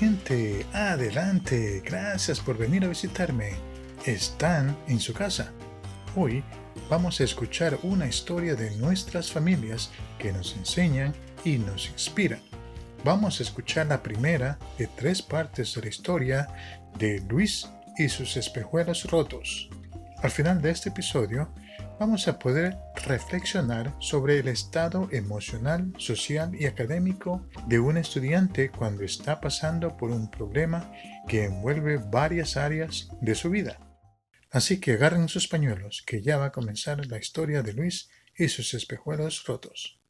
Gente, adelante, gracias por venir a visitarme. Están en su casa. Hoy vamos a escuchar una historia de nuestras familias que nos enseñan y nos inspiran. Vamos a escuchar la primera de tres partes de la historia de Luis y sus espejuelos rotos. Al final de este episodio vamos a poder reflexionar sobre el estado emocional, social y académico de un estudiante cuando está pasando por un problema que envuelve varias áreas de su vida. Así que agarren sus pañuelos, que ya va a comenzar la historia de Luis y sus espejuelos rotos.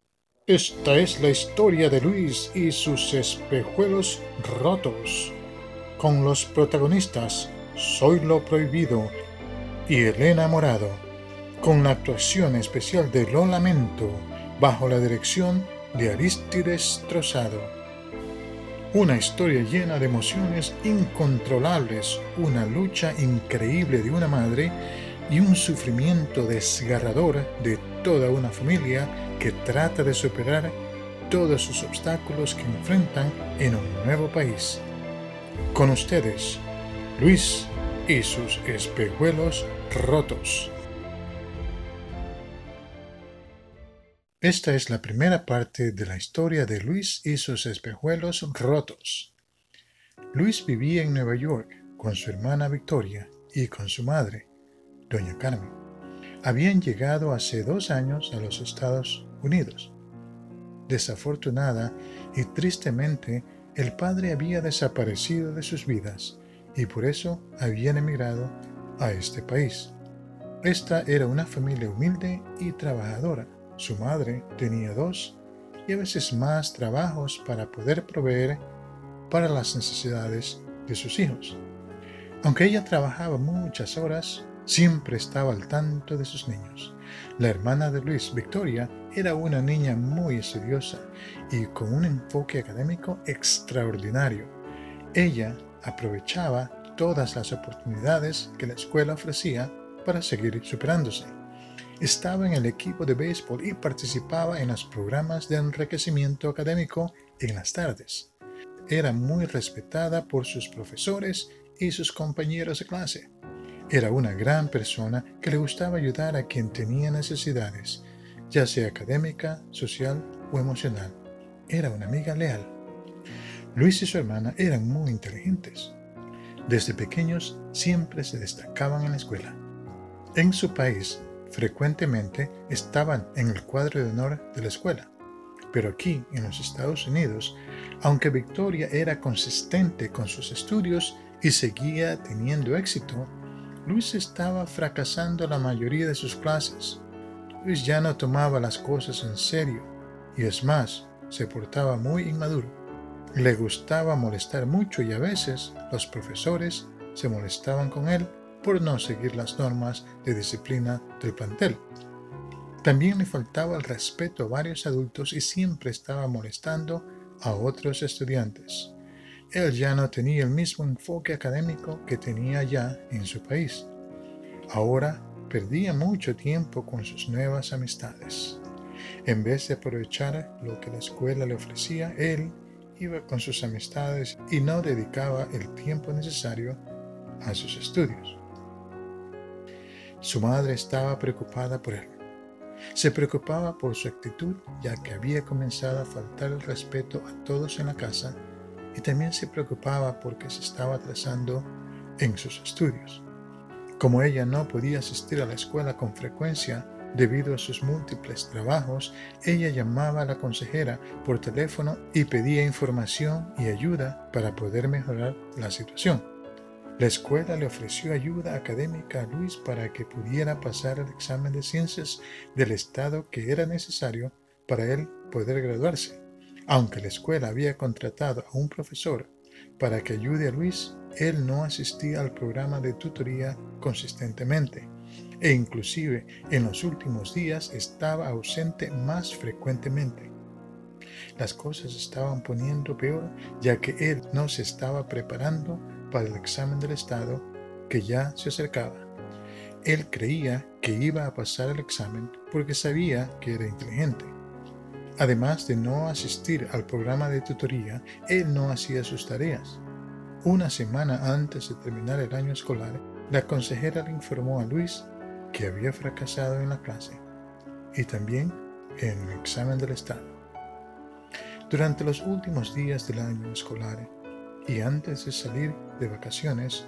Esta es la historia de Luis y sus espejuelos rotos, con los protagonistas Soy lo Prohibido y Elena Morado con la actuación especial de Lo Lamento bajo la dirección de Aristides Trozado. Una historia llena de emociones incontrolables, una lucha increíble de una madre y un sufrimiento desgarrador de toda una familia que trata de superar todos sus obstáculos que enfrentan en un nuevo país. Con ustedes, Luis y sus espejuelos rotos. Esta es la primera parte de la historia de Luis y sus espejuelos rotos. Luis vivía en Nueva York con su hermana Victoria y con su madre, doña Carmen. Habían llegado hace dos años a los Estados Unidos. Desafortunada y tristemente, el padre había desaparecido de sus vidas y por eso habían emigrado a este país. Esta era una familia humilde y trabajadora su madre tenía dos y a veces más trabajos para poder proveer para las necesidades de sus hijos. Aunque ella trabajaba muchas horas, siempre estaba al tanto de sus niños. La hermana de Luis, Victoria, era una niña muy estudiosa y con un enfoque académico extraordinario. Ella aprovechaba todas las oportunidades que la escuela ofrecía para seguir superándose. Estaba en el equipo de béisbol y participaba en los programas de enriquecimiento académico en las tardes. Era muy respetada por sus profesores y sus compañeros de clase. Era una gran persona que le gustaba ayudar a quien tenía necesidades, ya sea académica, social o emocional. Era una amiga leal. Luis y su hermana eran muy inteligentes. Desde pequeños siempre se destacaban en la escuela. En su país, frecuentemente estaban en el cuadro de honor de la escuela. Pero aquí, en los Estados Unidos, aunque Victoria era consistente con sus estudios y seguía teniendo éxito, Luis estaba fracasando la mayoría de sus clases. Luis ya no tomaba las cosas en serio y es más, se portaba muy inmaduro. Le gustaba molestar mucho y a veces los profesores se molestaban con él por no seguir las normas de disciplina del plantel. También le faltaba el respeto a varios adultos y siempre estaba molestando a otros estudiantes. Él ya no tenía el mismo enfoque académico que tenía ya en su país. Ahora perdía mucho tiempo con sus nuevas amistades. En vez de aprovechar lo que la escuela le ofrecía, él iba con sus amistades y no dedicaba el tiempo necesario a sus estudios. Su madre estaba preocupada por él. Se preocupaba por su actitud ya que había comenzado a faltar el respeto a todos en la casa y también se preocupaba porque se estaba atrasando en sus estudios. Como ella no podía asistir a la escuela con frecuencia debido a sus múltiples trabajos, ella llamaba a la consejera por teléfono y pedía información y ayuda para poder mejorar la situación. La escuela le ofreció ayuda académica a Luis para que pudiera pasar el examen de ciencias del Estado que era necesario para él poder graduarse. Aunque la escuela había contratado a un profesor para que ayude a Luis, él no asistía al programa de tutoría consistentemente e inclusive en los últimos días estaba ausente más frecuentemente. Las cosas estaban poniendo peor ya que él no se estaba preparando para el examen del Estado que ya se acercaba. Él creía que iba a pasar el examen porque sabía que era inteligente. Además de no asistir al programa de tutoría, él no hacía sus tareas. Una semana antes de terminar el año escolar, la consejera le informó a Luis que había fracasado en la clase y también en el examen del Estado. Durante los últimos días del año escolar y antes de salir de vacaciones,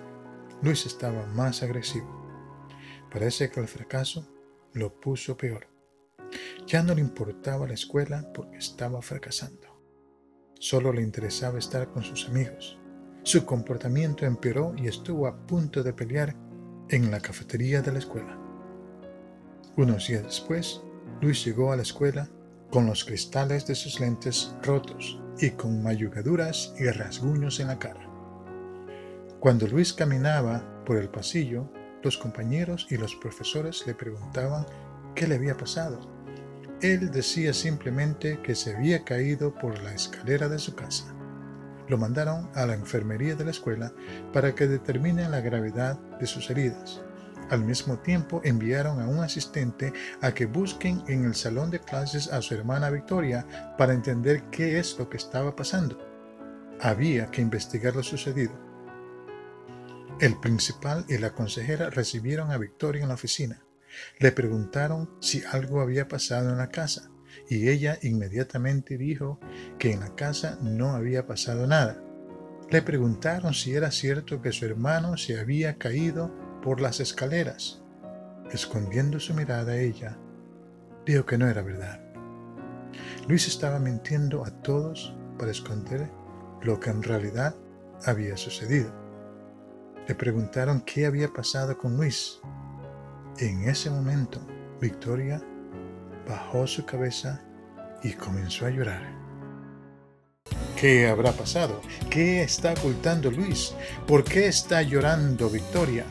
Luis estaba más agresivo. Parece que el fracaso lo puso peor. Ya no le importaba la escuela porque estaba fracasando. Solo le interesaba estar con sus amigos. Su comportamiento empeoró y estuvo a punto de pelear en la cafetería de la escuela. Unos días después, Luis llegó a la escuela con los cristales de sus lentes rotos y con mayugaduras y rasguños en la cara. Cuando Luis caminaba por el pasillo, los compañeros y los profesores le preguntaban qué le había pasado él decía simplemente que se había caído por la escalera de su casa. Lo mandaron a la enfermería de la escuela para que determinen la gravedad de sus heridas. Al mismo tiempo enviaron a un asistente a que busquen en el salón de clases a su hermana Victoria para entender qué es lo que estaba pasando. Había que investigar lo sucedido. El principal y la consejera recibieron a Victoria en la oficina. Le preguntaron si algo había pasado en la casa y ella inmediatamente dijo que en la casa no había pasado nada. Le preguntaron si era cierto que su hermano se había caído por las escaleras. Escondiendo su mirada ella, dijo que no era verdad. Luis estaba mintiendo a todos para esconder lo que en realidad había sucedido. Le preguntaron qué había pasado con Luis en ese momento, Victoria bajó su cabeza y comenzó a llorar. ¿Qué habrá pasado? ¿Qué está ocultando Luis? ¿Por qué está llorando Victoria?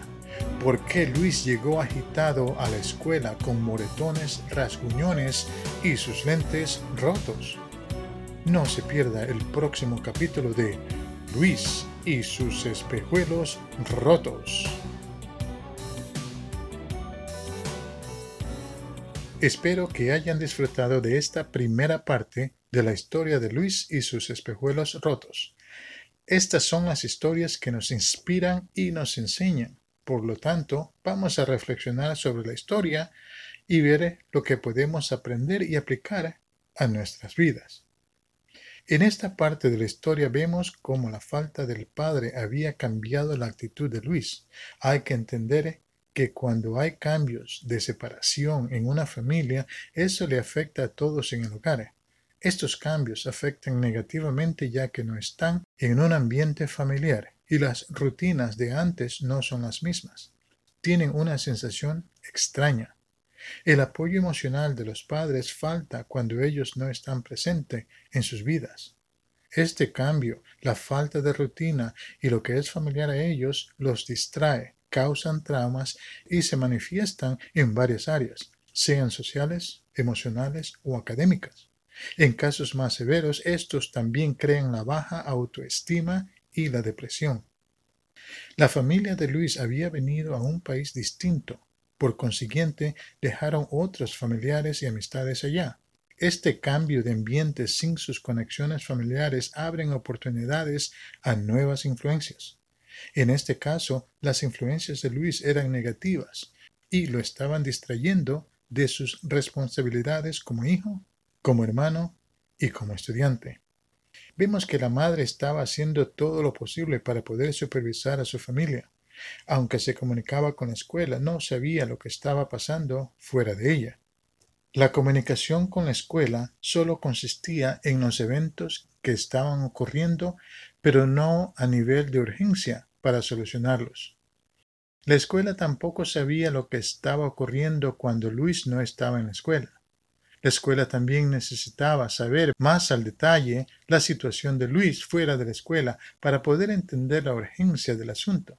¿Por qué Luis llegó agitado a la escuela con moretones, rasguñones y sus lentes rotos? No se pierda el próximo capítulo de Luis y sus espejuelos rotos. Espero que hayan disfrutado de esta primera parte de la historia de Luis y sus espejuelos rotos. Estas son las historias que nos inspiran y nos enseñan. Por lo tanto, vamos a reflexionar sobre la historia y ver lo que podemos aprender y aplicar a nuestras vidas. En esta parte de la historia vemos cómo la falta del padre había cambiado la actitud de Luis. Hay que entender que cuando hay cambios de separación en una familia, eso le afecta a todos en el hogar. Estos cambios afectan negativamente ya que no están en un ambiente familiar y las rutinas de antes no son las mismas. Tienen una sensación extraña. El apoyo emocional de los padres falta cuando ellos no están presentes en sus vidas. Este cambio, la falta de rutina y lo que es familiar a ellos los distrae causan traumas y se manifiestan en varias áreas, sean sociales, emocionales o académicas. En casos más severos, estos también crean la baja autoestima y la depresión. La familia de Luis había venido a un país distinto, por consiguiente dejaron otros familiares y amistades allá. Este cambio de ambiente sin sus conexiones familiares abren oportunidades a nuevas influencias. En este caso, las influencias de Luis eran negativas y lo estaban distrayendo de sus responsabilidades como hijo, como hermano y como estudiante. Vemos que la madre estaba haciendo todo lo posible para poder supervisar a su familia. Aunque se comunicaba con la escuela, no sabía lo que estaba pasando fuera de ella. La comunicación con la escuela solo consistía en los eventos que estaban ocurriendo, pero no a nivel de urgencia, para solucionarlos. La escuela tampoco sabía lo que estaba ocurriendo cuando Luis no estaba en la escuela. La escuela también necesitaba saber más al detalle la situación de Luis fuera de la escuela para poder entender la urgencia del asunto.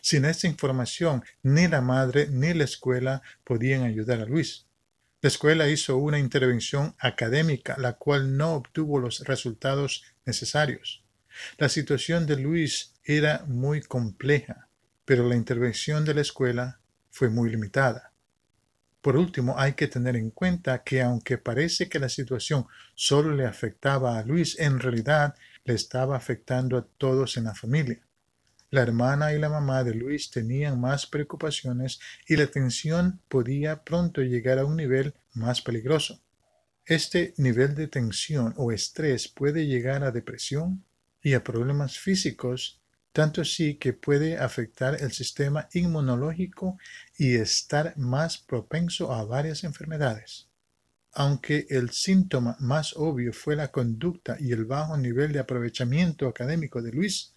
Sin esta información, ni la madre ni la escuela podían ayudar a Luis. La escuela hizo una intervención académica, la cual no obtuvo los resultados necesarios. La situación de Luis era muy compleja, pero la intervención de la escuela fue muy limitada. Por último, hay que tener en cuenta que aunque parece que la situación solo le afectaba a Luis, en realidad le estaba afectando a todos en la familia. La hermana y la mamá de Luis tenían más preocupaciones y la tensión podía pronto llegar a un nivel más peligroso. Este nivel de tensión o estrés puede llegar a depresión y a problemas físicos, tanto así que puede afectar el sistema inmunológico y estar más propenso a varias enfermedades. Aunque el síntoma más obvio fue la conducta y el bajo nivel de aprovechamiento académico de Luis,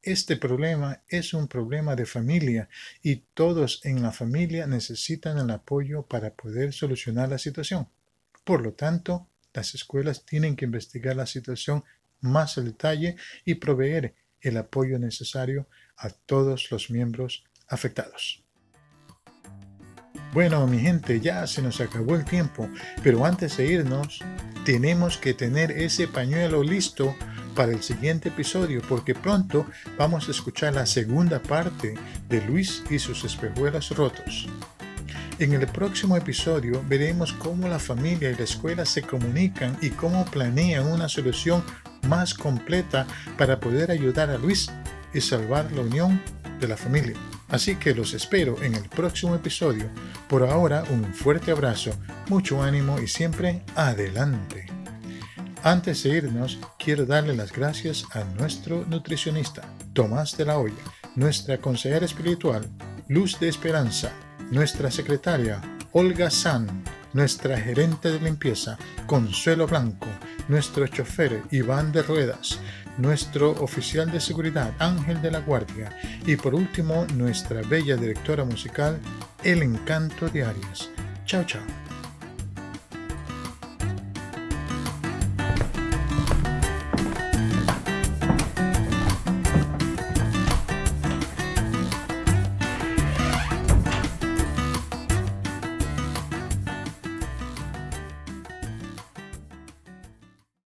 este problema es un problema de familia y todos en la familia necesitan el apoyo para poder solucionar la situación. Por lo tanto, las escuelas tienen que investigar la situación más al detalle y proveer el apoyo necesario a todos los miembros afectados. Bueno, mi gente, ya se nos acabó el tiempo, pero antes de irnos, tenemos que tener ese pañuelo listo para el siguiente episodio, porque pronto vamos a escuchar la segunda parte de Luis y sus espejuelos rotos. En el próximo episodio veremos cómo la familia y la escuela se comunican y cómo planean una solución más completa para poder ayudar a Luis y salvar la unión de la familia. Así que los espero en el próximo episodio. Por ahora, un fuerte abrazo, mucho ánimo y siempre adelante. Antes de irnos, quiero darle las gracias a nuestro nutricionista, Tomás de la Hoya, nuestra consejera espiritual, Luz de Esperanza, nuestra secretaria Olga San, nuestra gerente de limpieza Consuelo Blanco, nuestro chofer Iván de Ruedas, nuestro oficial de seguridad Ángel de la Guardia y por último nuestra bella directora musical El Encanto de Arias. Chao, chao.